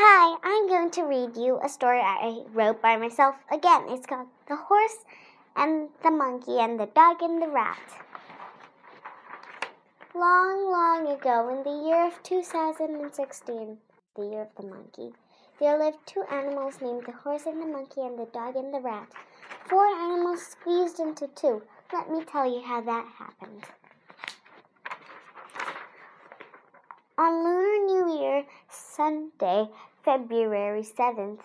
Hi, I'm going to read you a story I wrote by myself again. It's called The Horse and the Monkey and the Dog and the Rat. Long, long ago, in the year of 2016, the year of the monkey, there lived two animals named the horse and the monkey and the dog and the rat. Four animals squeezed into two. Let me tell you how that happened. On Lunar Year, Sunday, February 7th,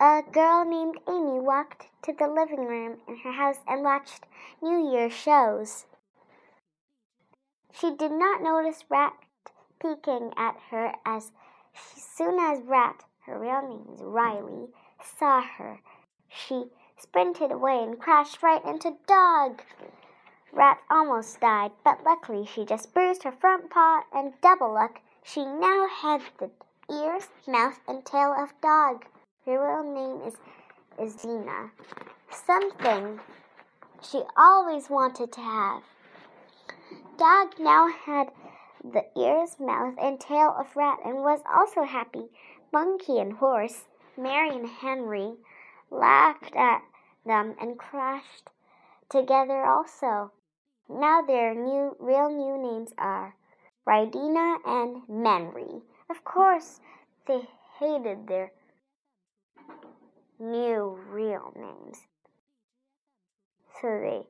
a, girl named Amy walked to the living room in her house and watched New Year shows. She did not notice Rat peeking at her as soon as Rat, her real name is Riley, saw her. She sprinted away and crashed right into Dog. Rat almost died, but luckily she just bruised her front paw and double luck, she now had the ears, mouth, and tail of Dog. Her real name is, Zena. Something she always wanted to have. Dog now had the ears, mouth, and tail of Rat and was also happy. Monkey and Horse, Mary and Henry, laughed at them and crashed together also. Now their new real new names are Rydina and Menry. Of course, they hated their new real names. So they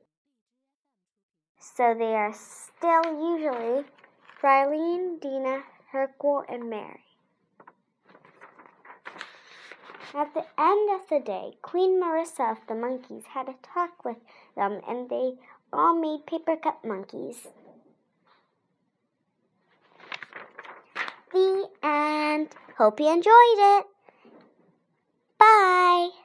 so they are still usually Riley, Dina, Hercule, and Mary. At the end of the day, Queen Marissa of the monkeys had a talk with them, and they all made paper cup monkeys. hope you enjoyed it. Bye.